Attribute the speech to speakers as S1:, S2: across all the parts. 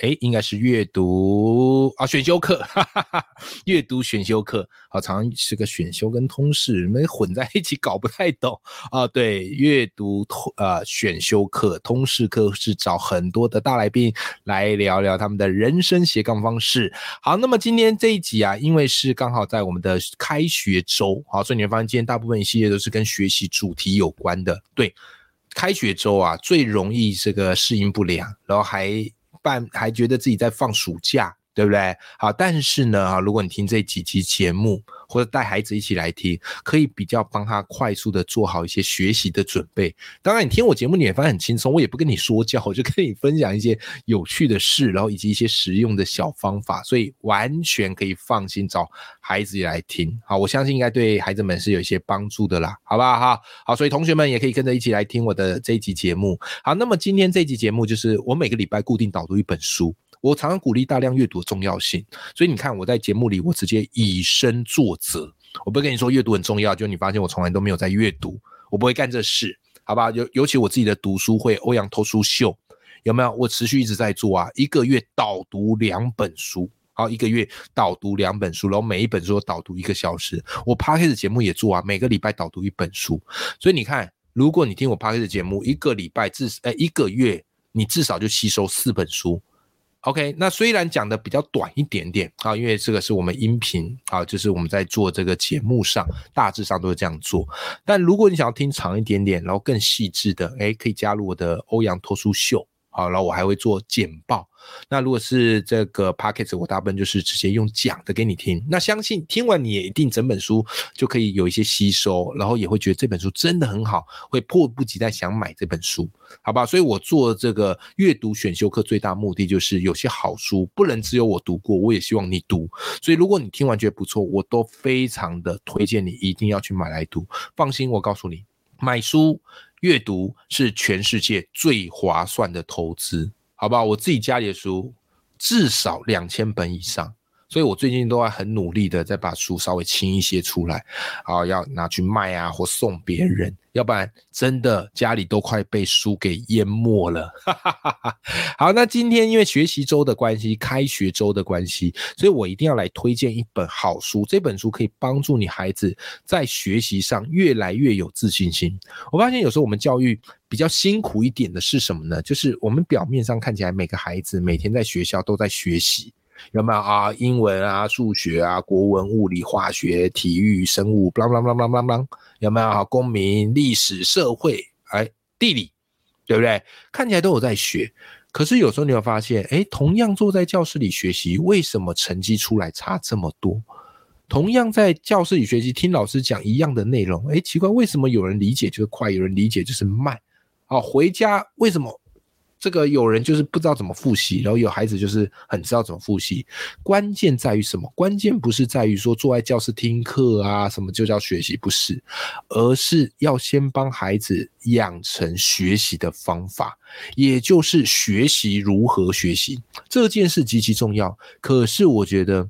S1: 哎，应该是阅读啊，选修课，哈哈哈，阅读选修课，好，常常是个选修跟通识，你们混在一起搞不太懂啊。对，阅读通呃选修课、通识课是找很多的大来宾来聊聊他们的人生斜杠方式。好，那么今天这一集啊，因为是刚好在我们的开学周，好，所以你会发现今天大部分一系列都是跟学习主题有关的。对，开学周啊，最容易这个适应不良，然后还。半还觉得自己在放暑假，对不对？好，但是呢，啊，如果你听这几集节目。或者带孩子一起来听，可以比较帮他快速的做好一些学习的准备。当然，你听我节目你也发现很轻松，我也不跟你说教，我就跟你分享一些有趣的事，然后以及一些实用的小方法，所以完全可以放心找孩子来听。好，我相信应该对孩子们是有一些帮助的啦，好不好？哈，好，所以同学们也可以跟着一起来听我的这一集节目。好，那么今天这集节目就是我每个礼拜固定导读一本书。我常常鼓励大量阅读的重要性，所以你看我在节目里，我直接以身作则。我不跟你说阅读很重要，就你发现我从来都没有在阅读，我不会干这事，好吧？尤尤其我自己的读书会欧阳偷书秀，有没有？我持续一直在做啊，一个月导读两本书，好，一个月导读两本书，然后每一本书导读一个小时。我 p a r k 的节目也做啊，每个礼拜导读一本书。所以你看，如果你听我 p a r k 的节目，一个礼拜至哎一个月，你至少就吸收四本书。OK，那虽然讲的比较短一点点啊，因为这个是我们音频啊，就是我们在做这个节目上，大致上都是这样做。但如果你想要听长一点点，然后更细致的，哎，可以加入我的欧阳脱书秀。好，然后我还会做简报。那如果是这个 p a c k e t 我大部分就是直接用讲的给你听。那相信听完你也一定整本书就可以有一些吸收，然后也会觉得这本书真的很好，会迫不及待想买这本书，好吧？所以我做这个阅读选修课最大目的就是有些好书不能只有我读过，我也希望你读。所以如果你听完觉得不错，我都非常的推荐你一定要去买来读。放心，我告诉你，买书。阅读是全世界最划算的投资，好不好？我自己家里的书至少两千本以上。所以我最近都在很努力的在把书稍微清一些出来，啊，要拿去卖啊，或送别人，要不然真的家里都快被书给淹没了。好，那今天因为学习周的关系，开学周的关系，所以我一定要来推荐一本好书。这本书可以帮助你孩子在学习上越来越有自信心。我发现有时候我们教育比较辛苦一点的是什么呢？就是我们表面上看起来每个孩子每天在学校都在学习。有没有啊？英文啊，数学啊，国文、物理、化学、体育、生物，啷啷啷啷啷啷，有没有啊？公民、历史、社会，哎，地理，对不对？看起来都有在学，可是有时候你会发现，哎，同样坐在教室里学习，为什么成绩出来差这么多？同样在教室里学习，听老师讲一样的内容，哎，奇怪，为什么有人理解就是快，有人理解就是慢？好，回家为什么？这个有人就是不知道怎么复习，然后有孩子就是很知道怎么复习。关键在于什么？关键不是在于说坐在教室听课啊，什么就叫学习，不是，而是要先帮孩子养成学习的方法，也就是学习如何学习这件事极其重要。可是我觉得，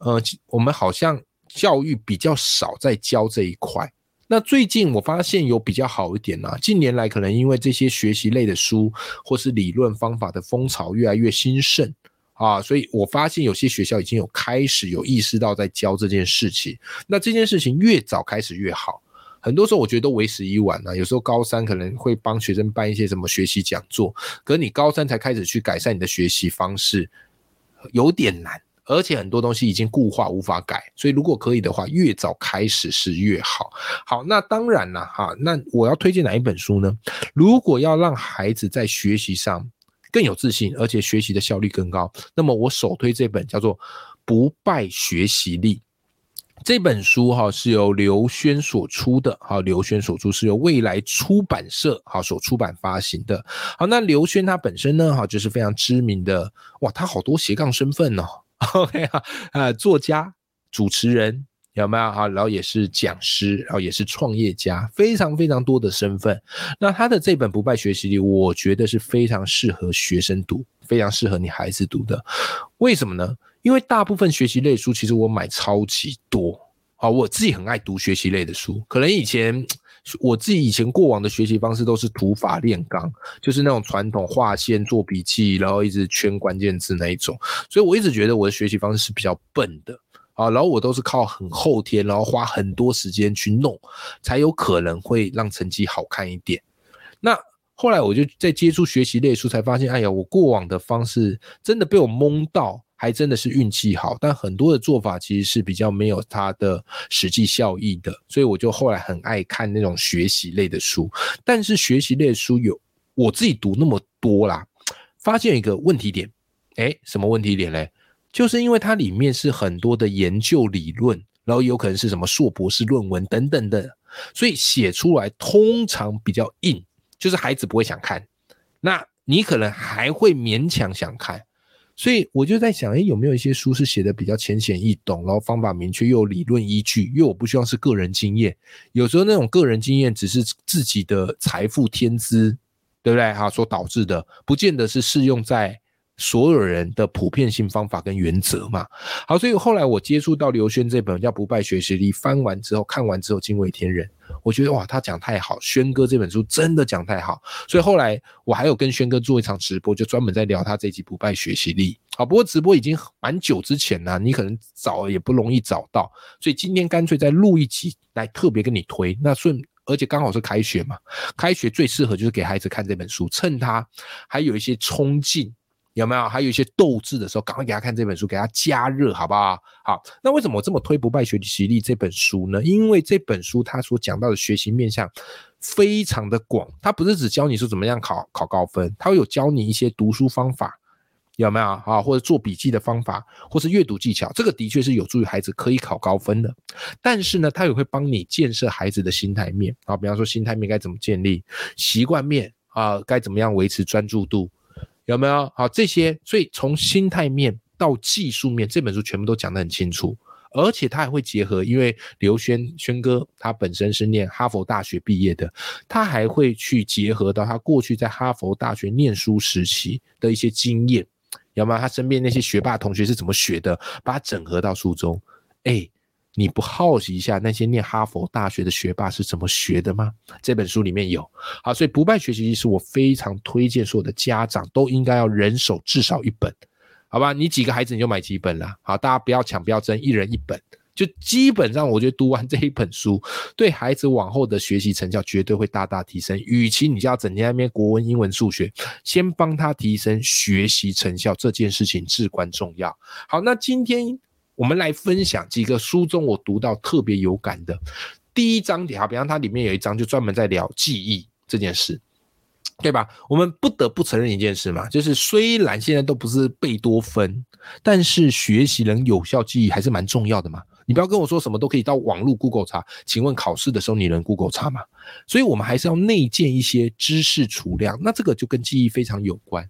S1: 呃，我们好像教育比较少在教这一块。那最近我发现有比较好一点啦。近年来可能因为这些学习类的书或是理论方法的风潮越来越兴盛啊，所以我发现有些学校已经有开始有意识到在教这件事情。那这件事情越早开始越好。很多时候我觉得都为时已晚了。有时候高三可能会帮学生办一些什么学习讲座，可你高三才开始去改善你的学习方式，有点难。而且很多东西已经固化，无法改，所以如果可以的话，越早开始是越好。好，那当然了，哈，那我要推荐哪一本书呢？如果要让孩子在学习上更有自信，而且学习的效率更高，那么我首推这本叫做《不败学习力》。这本书哈是由刘轩所出的，哈，刘轩所出是由未来出版社哈所出版发行的。好，那刘轩他本身呢，哈就是非常知名的，哇，他好多斜杠身份哦。OK 啊，作家、主持人有没有哈？然后也是讲师，然后也是创业家，非常非常多的身份。那他的这本不败学习力，我觉得是非常适合学生读，非常适合你孩子读的。为什么呢？因为大部分学习类书，其实我买超级多，啊，我自己很爱读学习类的书。可能以前我自己以前过往的学习方式都是土法炼钢，就是那种传统画线、做笔记，然后一直圈关键字那一种。所以我一直觉得我的学习方式是比较笨的，啊，然后我都是靠很后天，然后花很多时间去弄，才有可能会让成绩好看一点。那后来我就在接触学习类书，才发现，哎呀，我过往的方式真的被我蒙到。还真的是运气好，但很多的做法其实是比较没有它的实际效益的，所以我就后来很爱看那种学习类的书。但是学习类的书有我自己读那么多啦，发现一个问题点，哎，什么问题点嘞？就是因为它里面是很多的研究理论，然后有可能是什么硕博士论文等等的，所以写出来通常比较硬，就是孩子不会想看，那你可能还会勉强想看。所以我就在想，哎，有没有一些书是写的比较浅显易懂，然后方法明确又有理论依据？因为我不希望是个人经验，有时候那种个人经验只是自己的财富天资，对不对？哈，所导致的，不见得是适用在。所有人的普遍性方法跟原则嘛，好，所以后来我接触到刘轩这本叫《不败学习力》，翻完之后看完之后惊为天人，我觉得哇，他讲太好，轩哥这本书真的讲太好，所以后来我还有跟轩哥做一场直播，就专门在聊他这集《不败学习力》。好，不过直播已经蛮久之前了，你可能找也不容易找到，所以今天干脆再录一集来特别跟你推。那顺而且刚好是开学嘛，开学最适合就是给孩子看这本书，趁他还有一些冲劲。有没有？还有一些斗志的时候，赶快给他看这本书，给他加热，好不好？好，那为什么我这么推《不败学习力》这本书呢？因为这本书它所讲到的学习面向非常的广，它不是只教你说怎么样考考高分，它会有教你一些读书方法，有没有？啊，或者做笔记的方法，或是阅读技巧，这个的确是有助于孩子可以考高分的。但是呢，它也会帮你建设孩子的心态面啊，比方说心态面该怎么建立，习惯面啊该怎么样维持专注度。有没有好这些？所以从心态面到技术面，这本书全部都讲得很清楚，而且他还会结合，因为刘轩轩哥他本身是念哈佛大学毕业的，他还会去结合到他过去在哈佛大学念书时期的一些经验，有没有？他身边那些学霸同学是怎么学的，把它整合到书中，哎。你不好奇一下那些念哈佛大学的学霸是怎么学的吗？这本书里面有。好，所以不败学习机是我非常推荐所有的家长都应该要人手至少一本，好吧？你几个孩子你就买几本啦。好，大家不要抢不要争，一人一本，就基本上我觉得读完这一本书，对孩子往后的学习成效绝对会大大提升。与其你就要整天那边国文、英文、数学，先帮他提升学习成效，这件事情至关重要。好，那今天。我们来分享几个书中我读到特别有感的第一章节，好，比方它里面有一章就专门在聊记忆这件事，对吧？我们不得不承认一件事嘛，就是虽然现在都不是贝多芬，但是学习能有效记忆还是蛮重要的嘛。你不要跟我说什么都可以到网络 Google 查，请问考试的时候你能 Google 查吗？所以我们还是要内建一些知识储量，那这个就跟记忆非常有关。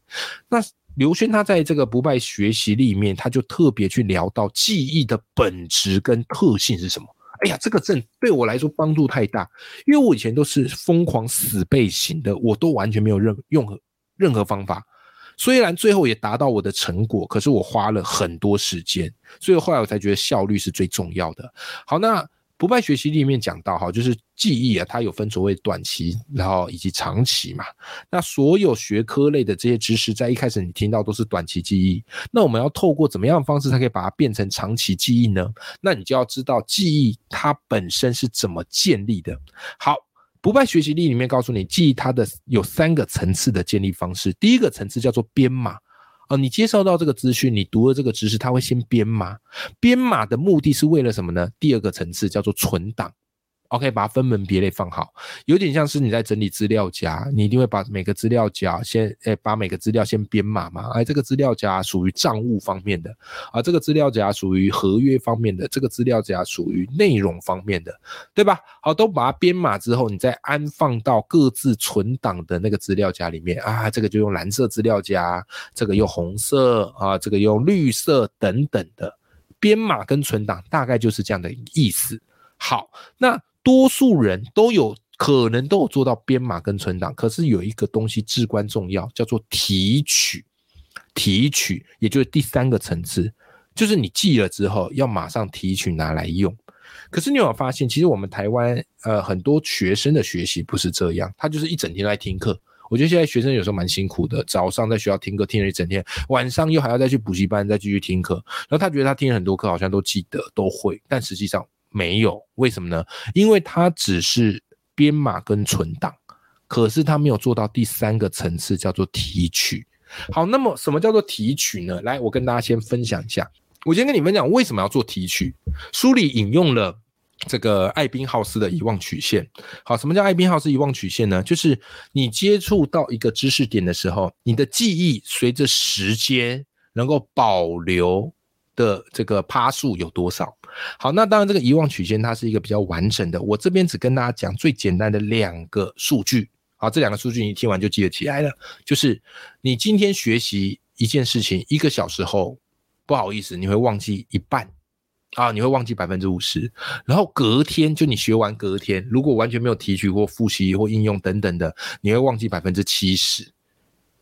S1: 那刘轩他在这个不败学习里面，他就特别去聊到记忆的本质跟特性是什么。哎呀，这个证对我来说帮助太大，因为我以前都是疯狂死背型的，我都完全没有任用任何方法。虽然最后也达到我的成果，可是我花了很多时间，所以后来我才觉得效率是最重要的。好，那。不败学习里面讲到哈，就是记忆啊，它有分所谓短期，然后以及长期嘛。那所有学科类的这些知识，在一开始你听到都是短期记忆。那我们要透过怎么样的方式才可以把它变成长期记忆呢？那你就要知道记忆它本身是怎么建立的。好，不败学习力里面告诉你，记忆它的有三个层次的建立方式。第一个层次叫做编码。哦，你接受到这个资讯，你读了这个知识，它会先编码。编码的目的是为了什么呢？第二个层次叫做存档。OK，把它分门别类放好，有点像是你在整理资料夹，你一定会把每个资料夹先，诶，把每个资料先编码嘛。哎，这个资料夹属于账务方面的，啊，这个资料夹属于合约方面的，这个资料夹属于内容方面的，对吧？好，都把它编码之后，你再安放到各自存档的那个资料夹里面啊。这个就用蓝色资料夹，这个用红色啊，这个用绿色等等的编码跟存档，大概就是这样的意思。好，那。多数人都有可能都有做到编码跟存档，可是有一个东西至关重要，叫做提取。提取，也就是第三个层次，就是你记了之后要马上提取拿来用。可是你有发现，其实我们台湾呃很多学生的学习不是这样，他就是一整天在听课。我觉得现在学生有时候蛮辛苦的，早上在学校听课听了一整天，晚上又还要再去补习班再继续听课，然后他觉得他听了很多课好像都记得都会，但实际上。没有，为什么呢？因为它只是编码跟存档，可是它没有做到第三个层次，叫做提取。好，那么什么叫做提取呢？来，我跟大家先分享一下。我先跟你们讲为什么要做提取。书里引用了这个艾宾浩斯的遗忘曲线。好，什么叫艾宾浩斯遗忘曲线呢？就是你接触到一个知识点的时候，你的记忆随着时间能够保留的这个趴数有多少？好，那当然，这个遗忘曲线它是一个比较完整的。我这边只跟大家讲最简单的两个数据。好，这两个数据你听完就记得起来了。就是你今天学习一件事情一个小时后，不好意思，你会忘记一半啊，你会忘记百分之五十。然后隔天就你学完隔天，如果完全没有提取或复习或应用等等的，你会忘记百分之七十。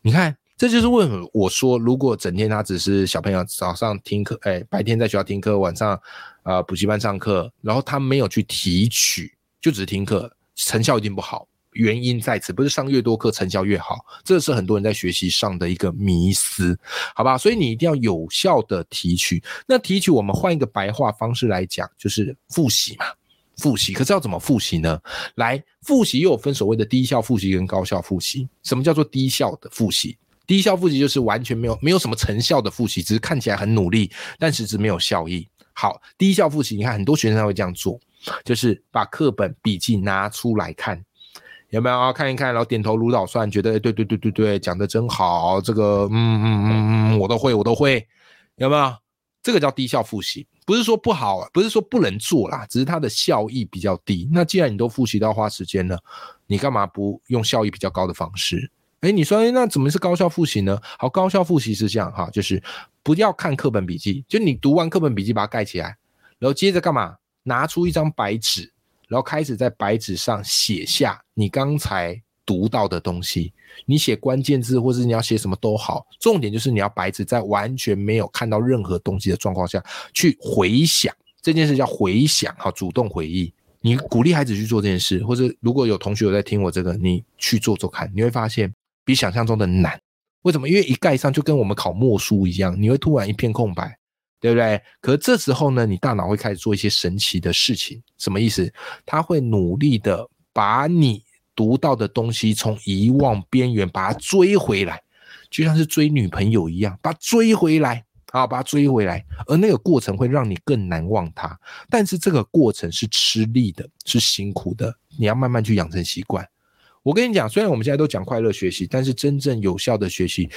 S1: 你看。这就是为什么我说，如果整天他只是小朋友早上听课，哎，白天在学校听课，晚上啊补习班上课，然后他没有去提取，就只是听课，成效一定不好。原因在此，不是上越多课成效越好，这是很多人在学习上的一个迷思，好吧？所以你一定要有效的提取。那提取，我们换一个白话方式来讲，就是复习嘛，复习。可是要怎么复习呢？来，复习又有分所谓的低效复习跟高效复习。什么叫做低效的复习？低效复习就是完全没有没有什么成效的复习，只是看起来很努力，但实质没有效益。好，低效复习，你看很多学生他会这样做，就是把课本笔记拿出来看，有没有？看一看，然后点头如捣蒜，觉得对对对对对，讲的真好，这个嗯嗯嗯嗯，我都会，我都会，有没有？这个叫低效复习，不是说不好，不是说不能做啦，只是它的效益比较低。那既然你都复习到花时间了，你干嘛不用效益比较高的方式？哎，你说，哎，那怎么是高效复习呢？好，高效复习是这样哈，就是不要看课本笔记，就你读完课本笔记把它盖起来，然后接着干嘛？拿出一张白纸，然后开始在白纸上写下你刚才读到的东西。你写关键字，或是你要写什么都好，重点就是你要白纸在完全没有看到任何东西的状况下去回想这件事，叫回想哈，主动回忆。你鼓励孩子去做这件事，或者如果有同学有在听我这个，你去做做看，你会发现。比想象中的难，为什么？因为一盖上就跟我们考默书一样，你会突然一片空白，对不对？可是这时候呢，你大脑会开始做一些神奇的事情，什么意思？他会努力的把你读到的东西从遗忘边缘把它追回来，就像是追女朋友一样，把它追回来，好，把它追回来。而那个过程会让你更难忘它，但是这个过程是吃力的，是辛苦的，你要慢慢去养成习惯。我跟你讲，虽然我们现在都讲快乐学习，但是真正有效的学习，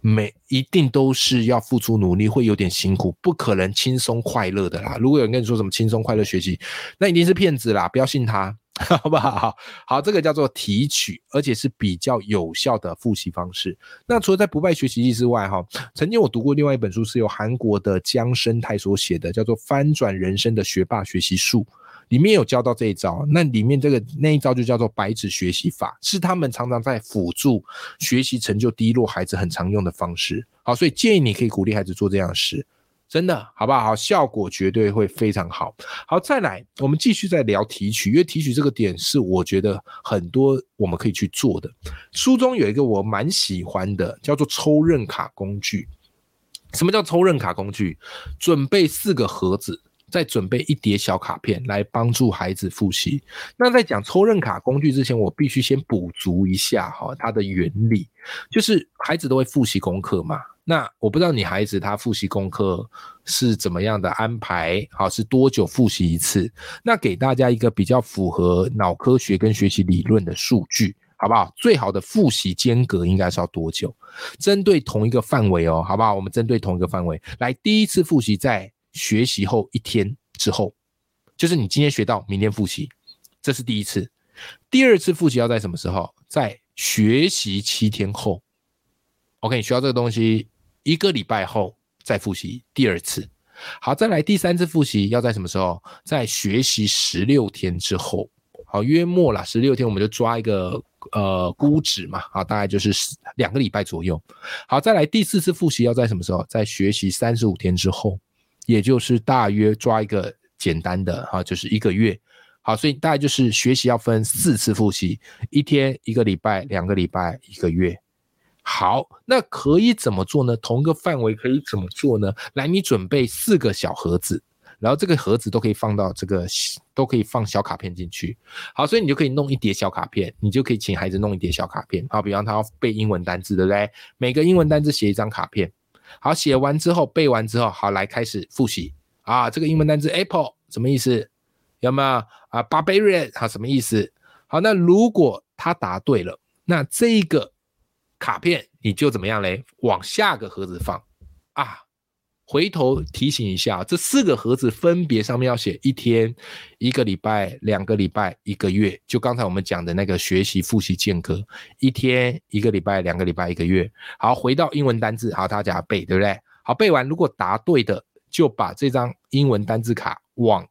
S1: 每一定都是要付出努力，会有点辛苦，不可能轻松快乐的啦。如果有人跟你说什么轻松快乐学习，那一定是骗子啦，不要信他，好不好？好，这个叫做提取，而且是比较有效的复习方式。那除了在不败学习力之外，哈，曾经我读过另外一本书，是由韩国的姜生泰所写的，叫做《翻转人生的学霸学习术》。里面有教到这一招，那里面这个那一招就叫做白纸学习法，是他们常常在辅助学习成就低落孩子很常用的方式。好，所以建议你可以鼓励孩子做这样的事，真的好不好？好，效果绝对会非常好。好，再来，我们继续再聊提取，因为提取这个点是我觉得很多我们可以去做的。书中有一个我蛮喜欢的，叫做抽认卡工具。什么叫抽认卡工具？准备四个盒子。再准备一叠小卡片来帮助孩子复习。那在讲抽认卡工具之前，我必须先补足一下哈，它的原理就是孩子都会复习功课嘛。那我不知道你孩子他复习功课是怎么样的安排，好是多久复习一次？那给大家一个比较符合脑科学跟学习理论的数据，好不好？最好的复习间隔应该是要多久？针对同一个范围哦，好不好？我们针对同一个范围来，第一次复习在学习后一天之后，就是你今天学到，明天复习，这是第一次。第二次复习要在什么时候？在学习七天后。OK，你需要这个东西。一个礼拜后再复习第二次，好，再来第三次复习要在什么时候？在学习十六天之后，好，约莫啦，十六天我们就抓一个呃估值嘛，好，大概就是两个礼拜左右。好，再来第四次复习要在什么时候？在学习三十五天之后，也就是大约抓一个简单的哈，就是一个月。好，所以大概就是学习要分四次复习，一天、一个礼拜、两个礼拜、一个月。好，那可以怎么做呢？同一个范围可以怎么做呢？来，你准备四个小盒子，然后这个盒子都可以放到这个，都可以放小卡片进去。好，所以你就可以弄一叠小卡片，你就可以请孩子弄一叠小卡片。好，比方他要背英文单字，对不对？每个英文单字写一张卡片。好，写完之后背完之后，好来开始复习啊。这个英文单词 apple 什么意思？有没有啊？barbarian 好什么意思？好，那如果他答对了，那这个。卡片你就怎么样嘞？往下个盒子放啊！回头提醒一下，这四个盒子分别上面要写一天、一个礼拜、两个礼拜、一个月。就刚才我们讲的那个学习复习间隔，一天、一个礼拜、两个礼拜、一个月。好，回到英文单字，好，大家背，对不对？好，背完如果答对的，就把这张英文单字卡往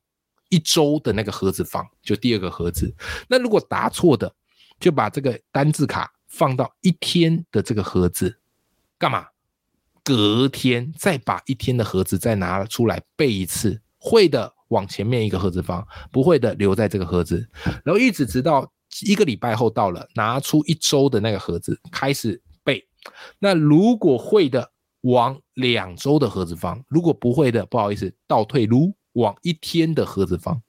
S1: 一周的那个盒子放，就第二个盒子。那如果答错的，就把这个单字卡。放到一天的这个盒子，干嘛？隔天再把一天的盒子再拿出来背一次，会的往前面一个盒子放，不会的留在这个盒子，然后一直直到一个礼拜后到了，拿出一周的那个盒子开始背。那如果会的，往两周的盒子放；如果不会的，不好意思，倒退撸往一天的盒子放，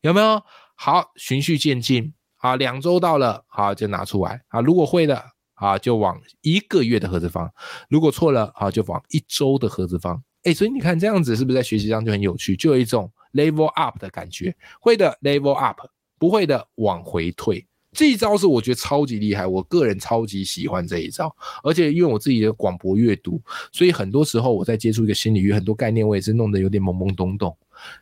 S1: 有没有？好，循序渐进。啊，两周到了，好就拿出来。啊，如果会的，啊就往一个月的盒子放；如果错了，啊就往一周的盒子放。哎，所以你看这样子是不是在学习上就很有趣，就有一种 level up 的感觉？会的 level up，不会的往回退。这一招是我觉得超级厉害，我个人超级喜欢这一招。而且因为我自己的广博阅读，所以很多时候我在接触一个心理学，很多概念我也是弄得有点懵懵懂懂。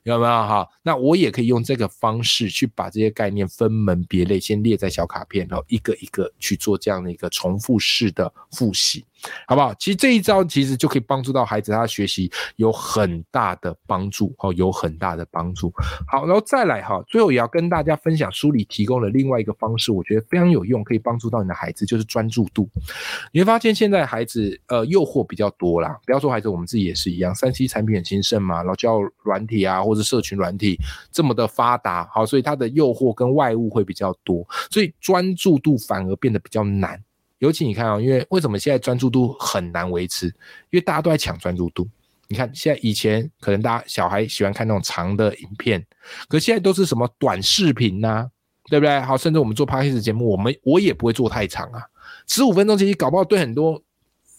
S1: 有没有哈？那我也可以用这个方式去把这些概念分门别类，先列在小卡片，然后一个一个去做这样的一个重复式的复习。好不好？其实这一招其实就可以帮助到孩子，他学习有很大的帮助，哦，有很大的帮助。好，然后再来哈，最后也要跟大家分享书里提供的另外一个方式，我觉得非常有用，可以帮助到你的孩子，就是专注度。你会发现现在孩子呃诱惑比较多啦，不要说孩子，我们自己也是一样，三 C 产品很兴盛嘛，然后叫软体啊或者社群软体这么的发达，好，所以它的诱惑跟外物会比较多，所以专注度反而变得比较难。尤其你看啊，因为为什么现在专注度很难维持？因为大家都在抢专注度。你看现在以前可能大家小孩喜欢看那种长的影片，可现在都是什么短视频呐，对不对？好，甚至我们做 p o d c a s 节目，我们我也不会做太长啊，十五分钟其实搞不好对很多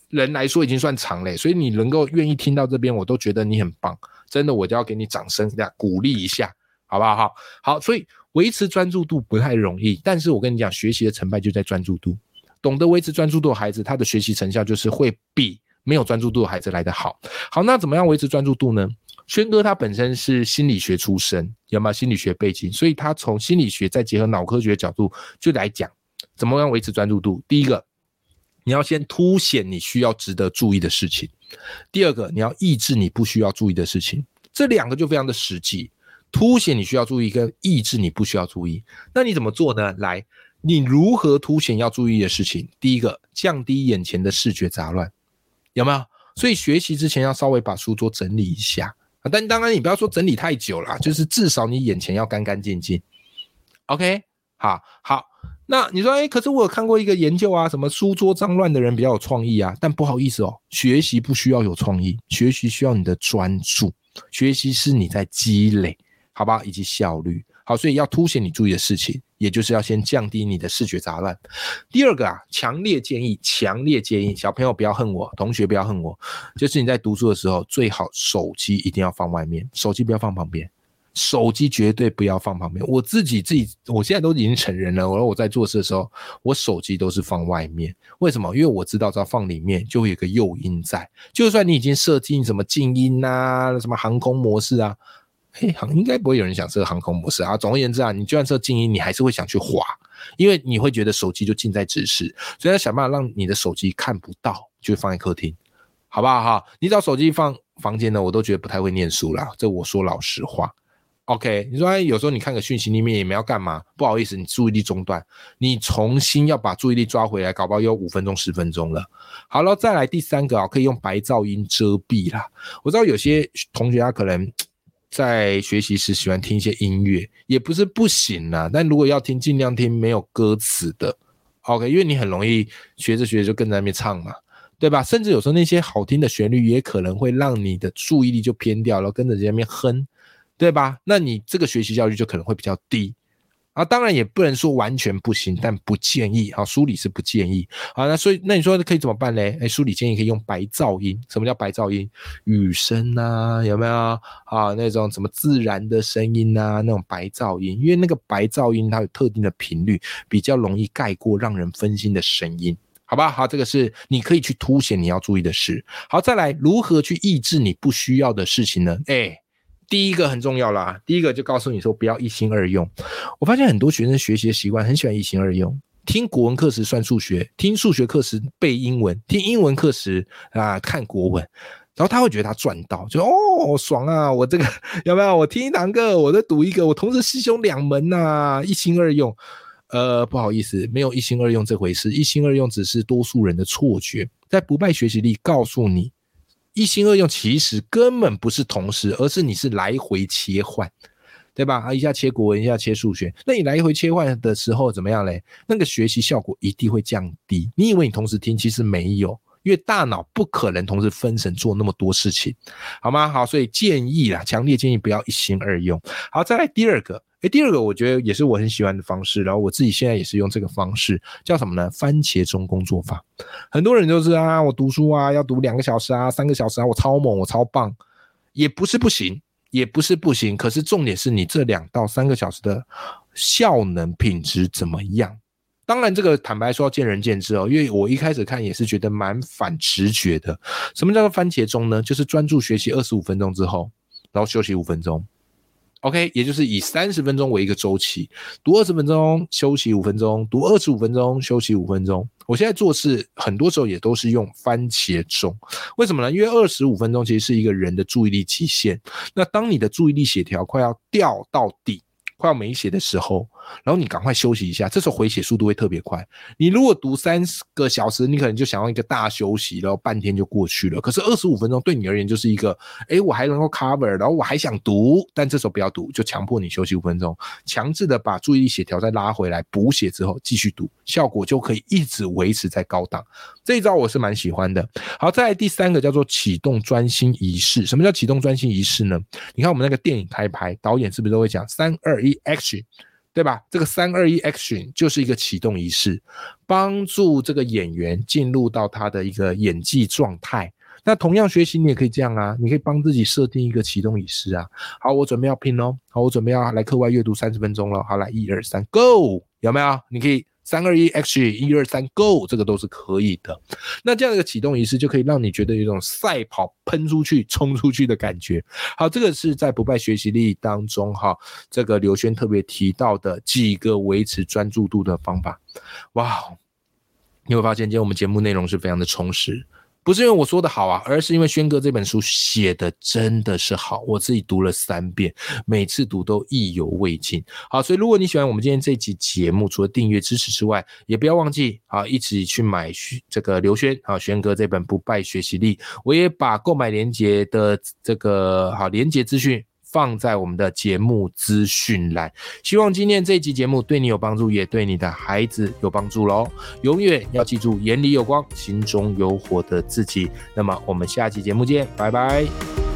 S1: 人来说已经算长嘞。所以你能够愿意听到这边，我都觉得你很棒，真的，我就要给你掌声，这样鼓励一下，好不好？好，好，所以维持专注度不太容易，但是我跟你讲，学习的成败就在专注度。懂得维持专注度的孩子，他的学习成效就是会比没有专注度的孩子来得好。好，那怎么样维持专注度呢？轩哥他本身是心理学出身，有没有心理学背景？所以他从心理学再结合脑科学角度，就来讲怎么样维持专注度。第一个，你要先凸显你需要值得注意的事情；第二个，你要抑制你不需要注意的事情。这两个就非常的实际，凸显你需要注意跟抑制你不需要注意。那你怎么做呢？来。你如何凸显要注意的事情？第一个，降低眼前的视觉杂乱，有没有？所以学习之前要稍微把书桌整理一下啊。但当然，你不要说整理太久了，就是至少你眼前要干干净净。OK，好，好。那你说，哎，可是我有看过一个研究啊，什么书桌脏乱的人比较有创意啊？但不好意思哦，学习不需要有创意，学习需要你的专注，学习是你在积累，好吧？以及效率。好，所以要凸显你注意的事情，也就是要先降低你的视觉杂乱。第二个啊，强烈建议，强烈建议小朋友不要恨我，同学不要恨我，就是你在读书的时候，最好手机一定要放外面，手机不要放旁边。手机绝对不要放旁边。我自己自己，我现在都已经成人了。我说我在做事的时候，我手机都是放外面。为什么？因为我知道只要放里面，就会有个诱因在。就算你已经设定什么静音啊，什么航空模式啊，嘿，航应该不会有人想设航空模式啊。总而言之啊，你就算设静音，你还是会想去滑，因为你会觉得手机就近在咫尺，所以要想办法让你的手机看不到，就放在客厅，好不好？哈，你找手机放房间呢，我都觉得不太会念书啦。这我说老实话。OK，你说，有时候你看个讯息里面也没要干嘛，不好意思，你注意力中断，你重新要把注意力抓回来，搞不好有五分钟、十分钟了。好了，再来第三个啊，可以用白噪音遮蔽啦。我知道有些同学他可能在学习时喜欢听一些音乐，也不是不行啦，但如果要听，尽量听没有歌词的。OK，因为你很容易学着学着就跟在那边唱嘛，对吧？甚至有时候那些好听的旋律也可能会让你的注意力就偏掉了，跟着在那边哼。对吧？那你这个学习效率就可能会比较低啊。当然也不能说完全不行，但不建议啊。书里是不建议啊。那所以那你说可以怎么办嘞？哎，书里建议可以用白噪音。什么叫白噪音？雨声呐，有没有啊？那种什么自然的声音呐，那种白噪音。因为那个白噪音它有特定的频率，比较容易盖过让人分心的声音，好吧？好，这个是你可以去凸显你要注意的事。好，再来如何去抑制你不需要的事情呢？哎。第一个很重要啦，第一个就告诉你说不要一心二用。我发现很多学生学习的习惯很喜欢一心二用，听国文课时算数学，听数学课时背英文，听英文课时啊看国文，然后他会觉得他赚到，就哦爽啊！我这个有没有？我听一堂课，我再读一个，我同时师兄两门呐，一心二用。呃，不好意思，没有一心二用这回事，一心二用只是多数人的错觉。在不败学习力告诉你。一心二用其实根本不是同时，而是你是来回切换，对吧？啊，一下切国文，一下切数学，那你来回切换的时候怎么样嘞？那个学习效果一定会降低。你以为你同时听，其实没有，因为大脑不可能同时分神做那么多事情，好吗？好，所以建议啦，强烈建议不要一心二用。好，再来第二个。哎，第二个我觉得也是我很喜欢的方式，然后我自己现在也是用这个方式，叫什么呢？番茄钟工作法。很多人就是啊，我读书啊要读两个小时啊，三个小时啊，我超猛，我超棒，也不是不行，也不是不行。可是重点是你这两到三个小时的效能品质怎么样？当然，这个坦白说见仁见智哦，因为我一开始看也是觉得蛮反直觉的。什么叫做番茄钟呢？就是专注学习二十五分钟之后，然后休息五分钟。OK，也就是以三十分钟为一个周期，读二十分钟，休息五分钟，读二十五分钟，休息五分钟。我现在做事很多时候也都是用番茄钟，为什么呢？因为二十五分钟其实是一个人的注意力极限。那当你的注意力协调快要掉到底。快要没血的时候，然后你赶快休息一下，这时候回血速度会特别快。你如果读三个小时，你可能就想要一个大休息，然后半天就过去了。可是二十五分钟对你而言就是一个，哎，我还能够 cover，然后我还想读，但这时候不要读，就强迫你休息五分钟，强制的把注意力血条再拉回来，补血之后继续读，效果就可以一直维持在高档。这一招我是蛮喜欢的。好，再来第三个叫做启动专心仪式。什么叫启动专心仪式呢？你看我们那个电影开拍，导演是不是都会讲三二一？action，对吧？这个三二一 action 就是一个启动仪式，帮助这个演员进入到他的一个演技状态。那同样学习你也可以这样啊，你可以帮自己设定一个启动仪式啊。好，我准备要拼喽。好，我准备要来课外阅读三十分钟了。好，来一二三，Go，有没有？你可以。三二一，Action！一二三，Go！这个都是可以的。那这样的一个启动仪式，就可以让你觉得有一种赛跑、喷出去、冲出去的感觉。好，这个是在不败学习力当中，哈，这个刘轩特别提到的几个维持专注度的方法。哇，你会发现今天我们节目内容是非常的充实。不是因为我说的好啊，而是因为轩哥这本书写的真的是好，我自己读了三遍，每次读都意犹未尽。好，所以如果你喜欢我们今天这集节目，除了订阅支持之外，也不要忘记啊，一起去买这个刘轩啊轩哥这本《不败学习力》，我也把购买链接的这个好链接资讯。放在我们的节目资讯栏，希望今天这集节目对你有帮助，也对你的孩子有帮助喽。永远要记住，眼里有光，心中有火的自己。那么，我们下期节目见，拜拜。